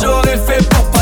j'aurais fait pour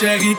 shaggy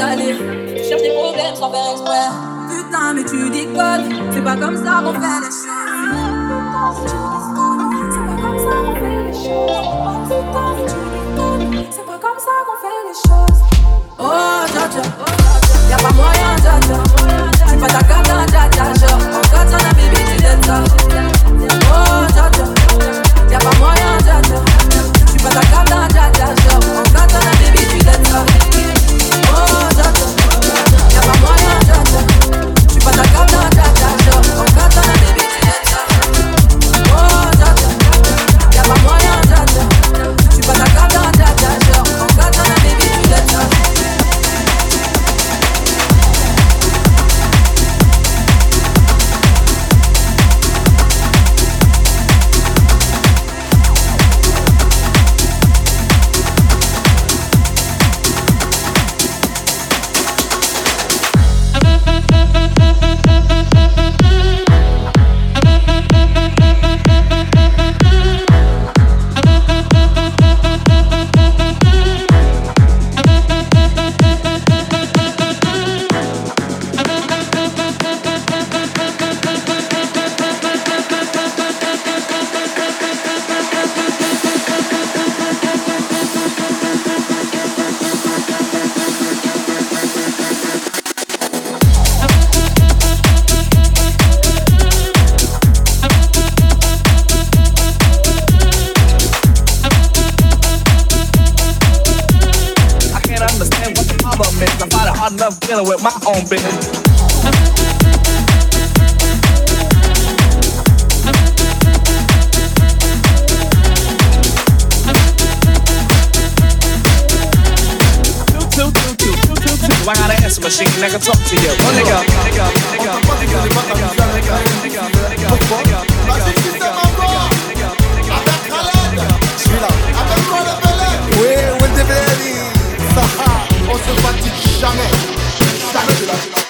salé. Tu des problèmes sans faire exprès. Putain, mais tu déconnes, c'est pas comme ça qu'on fait les choses. C'est pas comme ça qu'on fait les choses. Putain, mais tu déconnes, c'est pas comme ça qu'on fait les choses. Oh, Jaja, y'a pas moyen, Jaja. Tu pas ta cata, Jaja, genre. En katana, bébé, tu donnes ça. Oh, Jaja, y'a pas moyen, Jaja. Tu pas ta cata, Jaja, genre. En katana, bébé, tu donnes ça. Oh, Jaja, Jaja, Jaja, Jaja, Jaja, Jaja, Jaja, machine, can talk to you. Well, nigga, nigga, nigga, nigga, nigga, nigga,